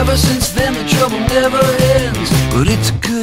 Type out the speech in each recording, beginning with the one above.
Ever since then the trouble never ends. But it's good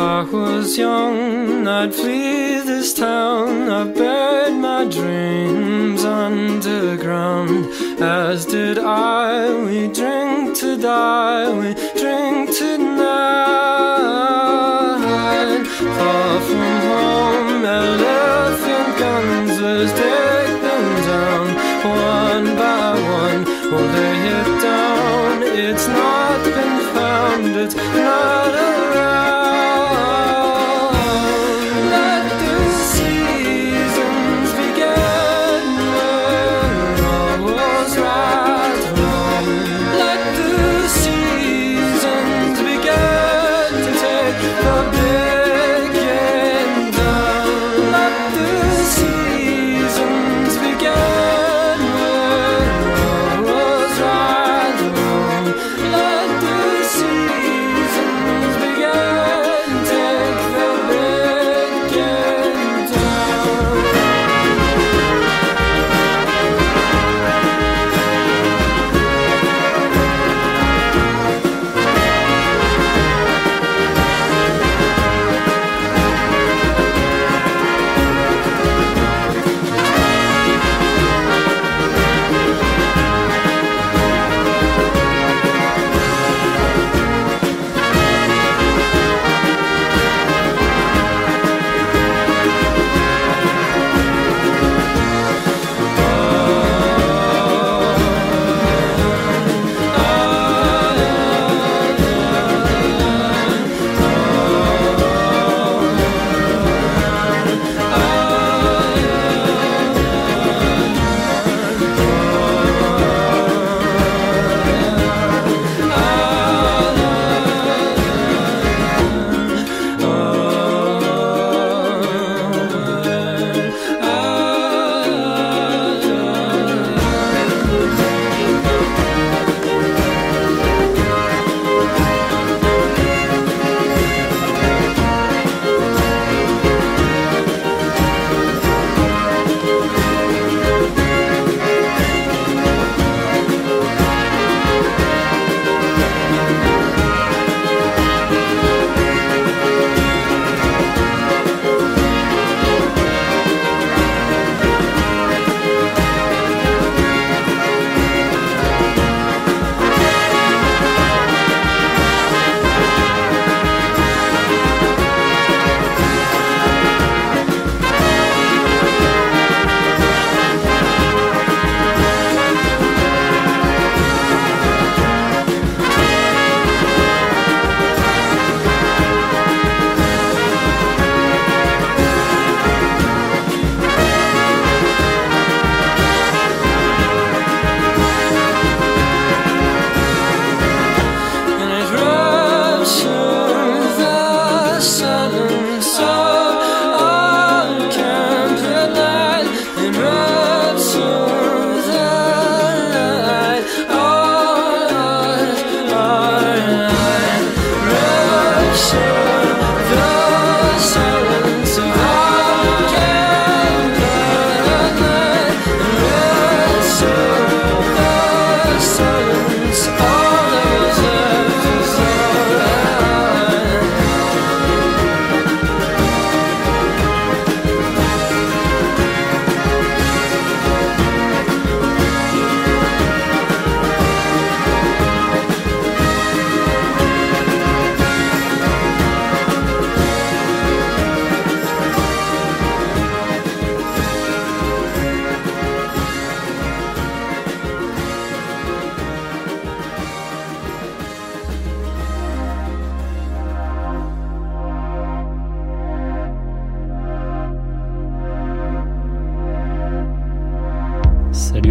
I was young, I'd flee this town. I buried my dreams underground, as did I. We drink to die, we drink to die. Far from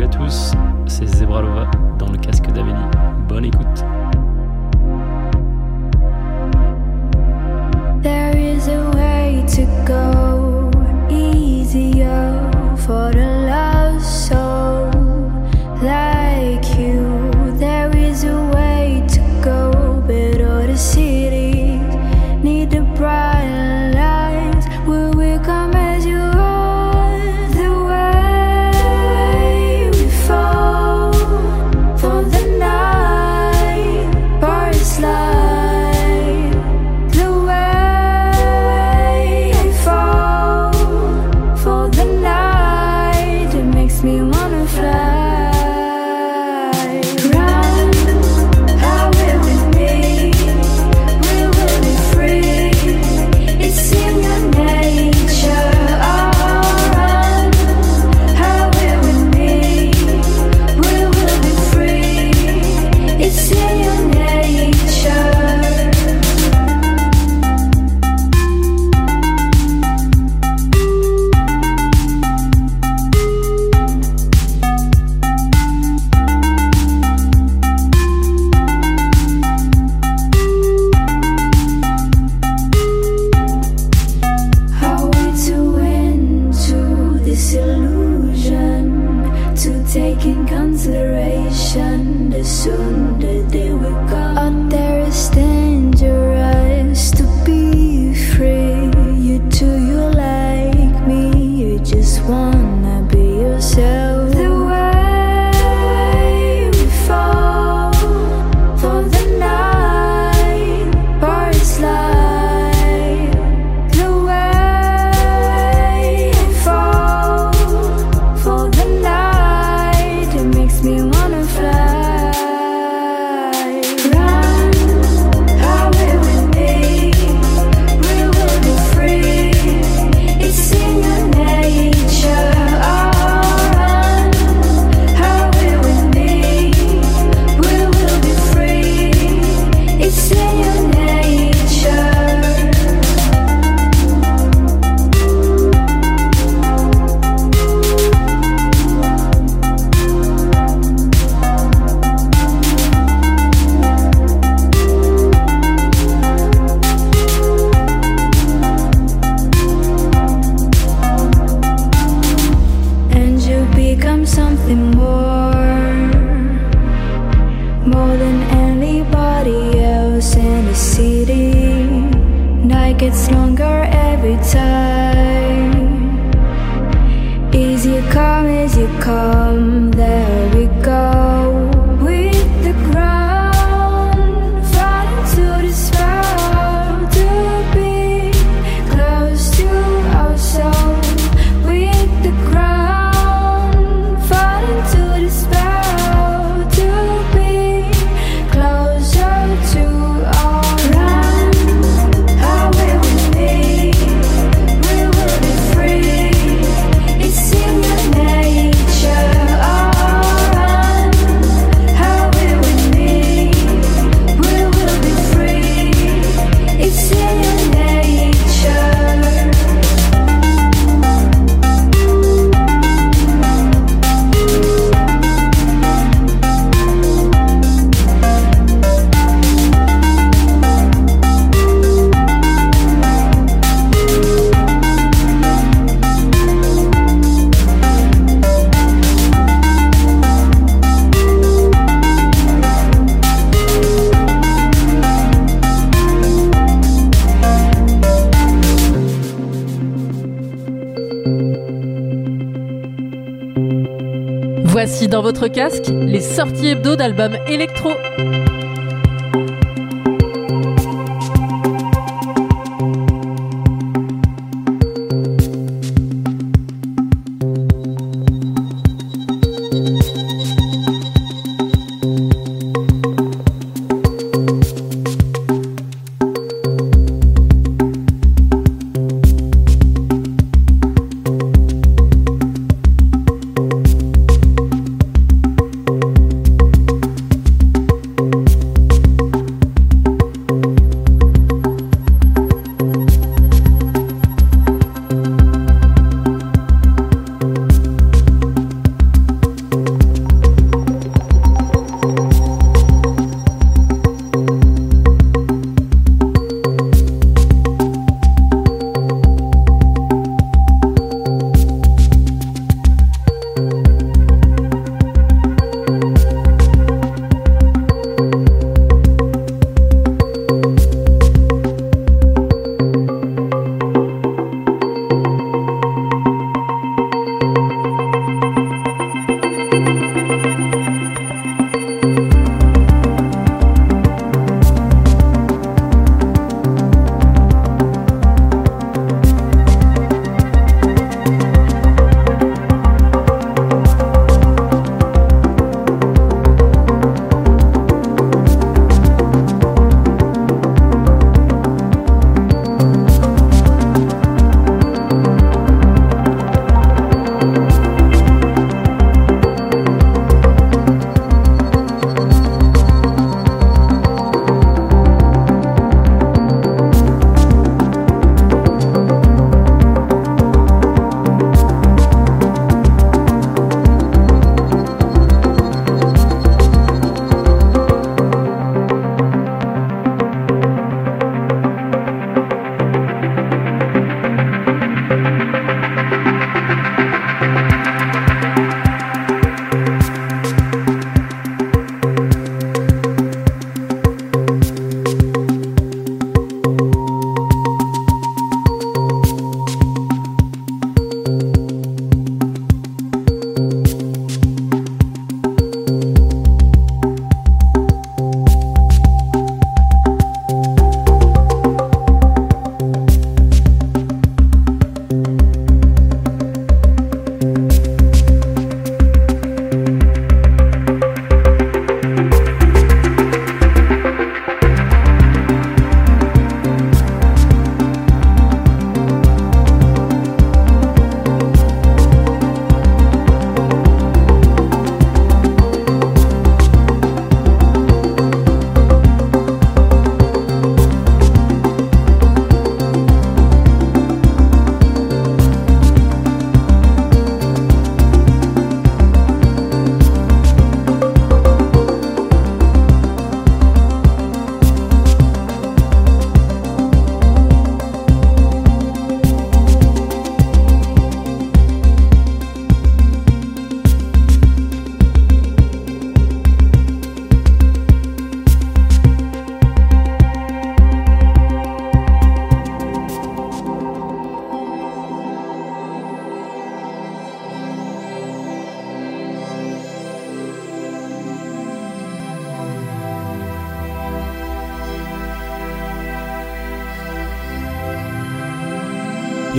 à tous, c'est Zebralova dans le casque d'Amélie. Bonne écoute. There is a way to go easier for the dans votre casque les sorties hebdo d'albums électro.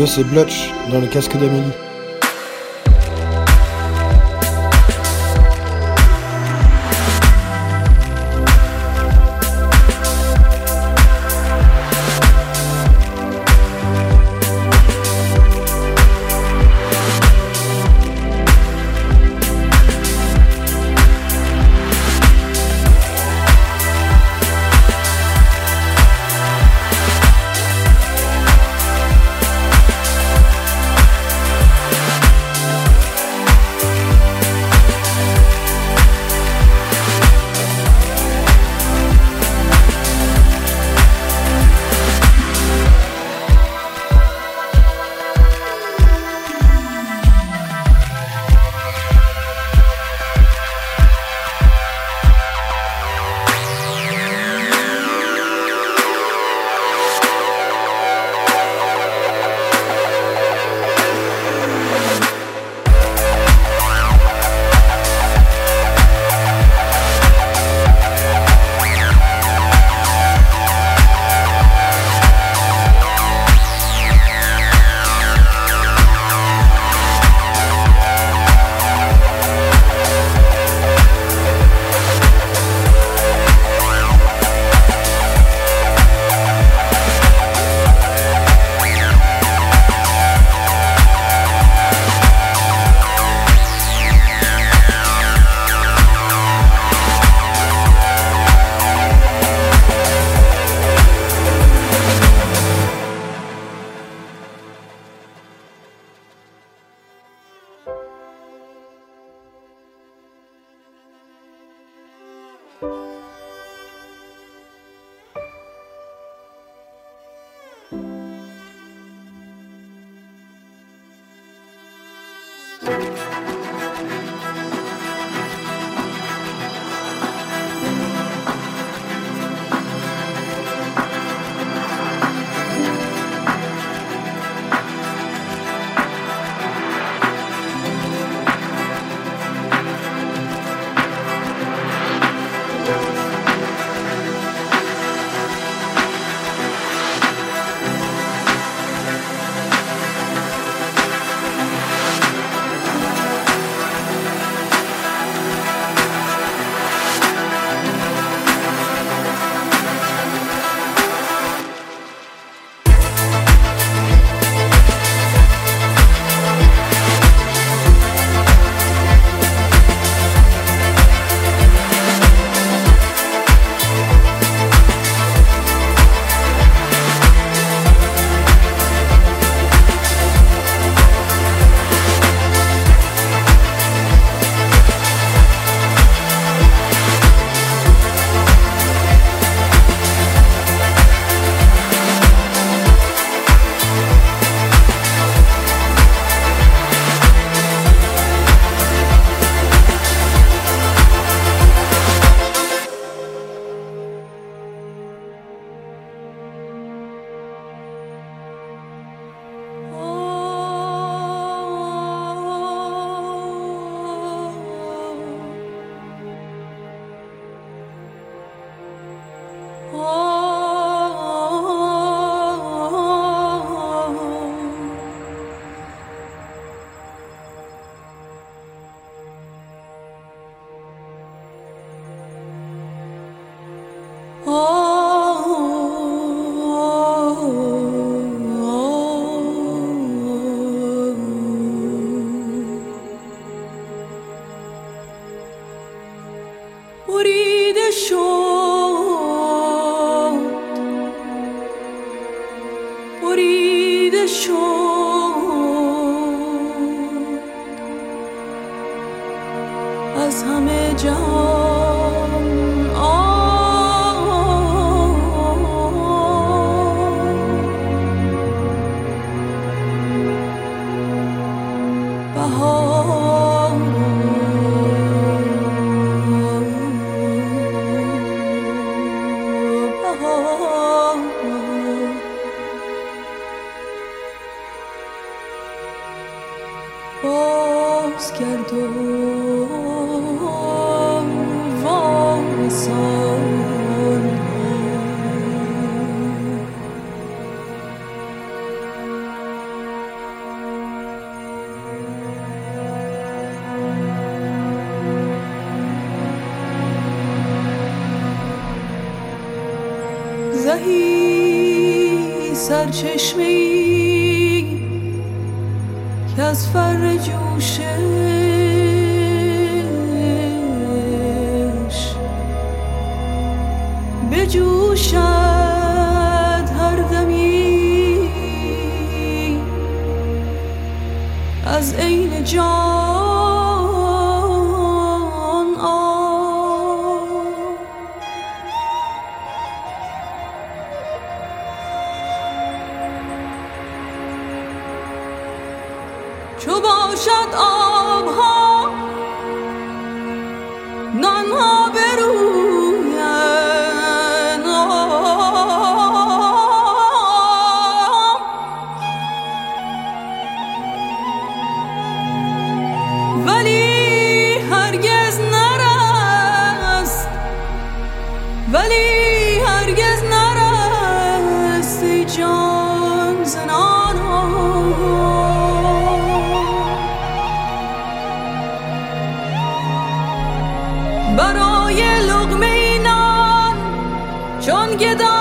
C'est Blutch dans le casque d'Amélie. أريد الشوق از همه جهان آنگهی سرچشمه ای که از فر جوشش بجوشد هر دمی از عین جان. geda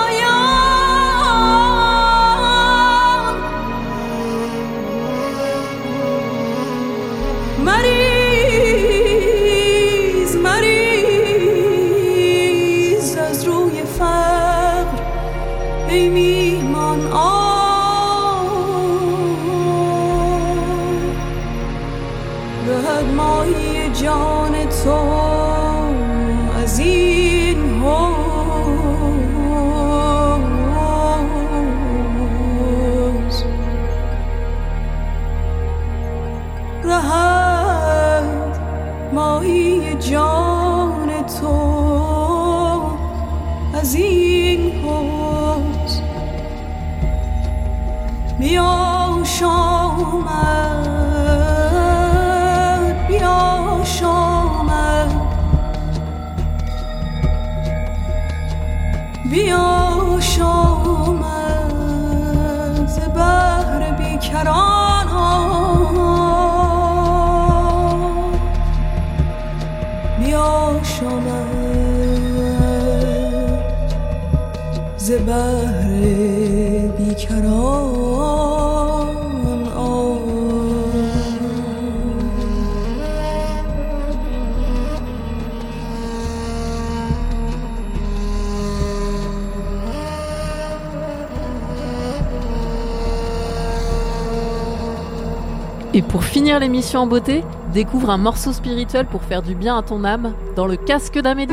Et pour finir l'émission en beauté, découvre un morceau spirituel pour faire du bien à ton âme dans le casque d'Amélie.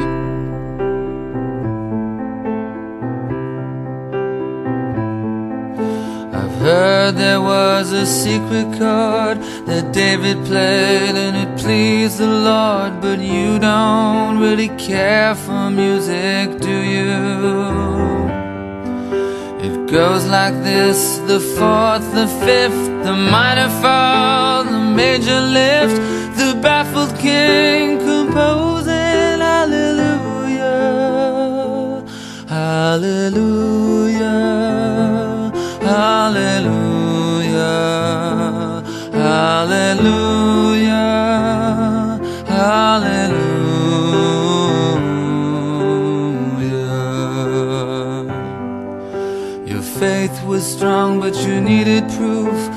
I've heard there was a secret chord that David played and it pleased the Lord, but you don't really care for music, do you? It goes like this the fourth, the fifth, the minor fall, the major lift, the baffled king composing hallelujah, hallelujah, hallelujah, hallelujah, hallelujah. Your faith was strong, but you needed proof.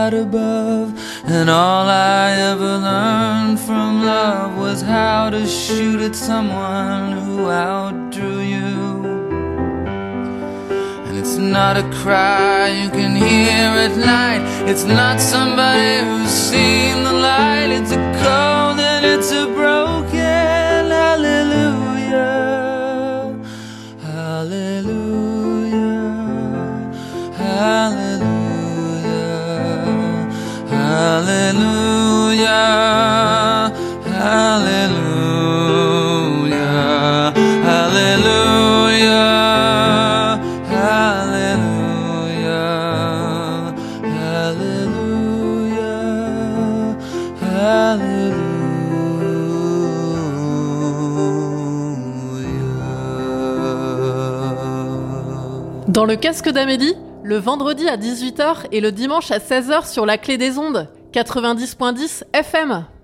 God above, and all I ever learned from love was how to shoot at someone who outdrew you. And it's not a cry you can hear at night, it's not somebody who's seen the light, it's a cold and it's a broken Hallelujah. Dans le casque d'Amélie, le vendredi à 18h et le dimanche à 16h sur la clé des ondes, 90.10 FM.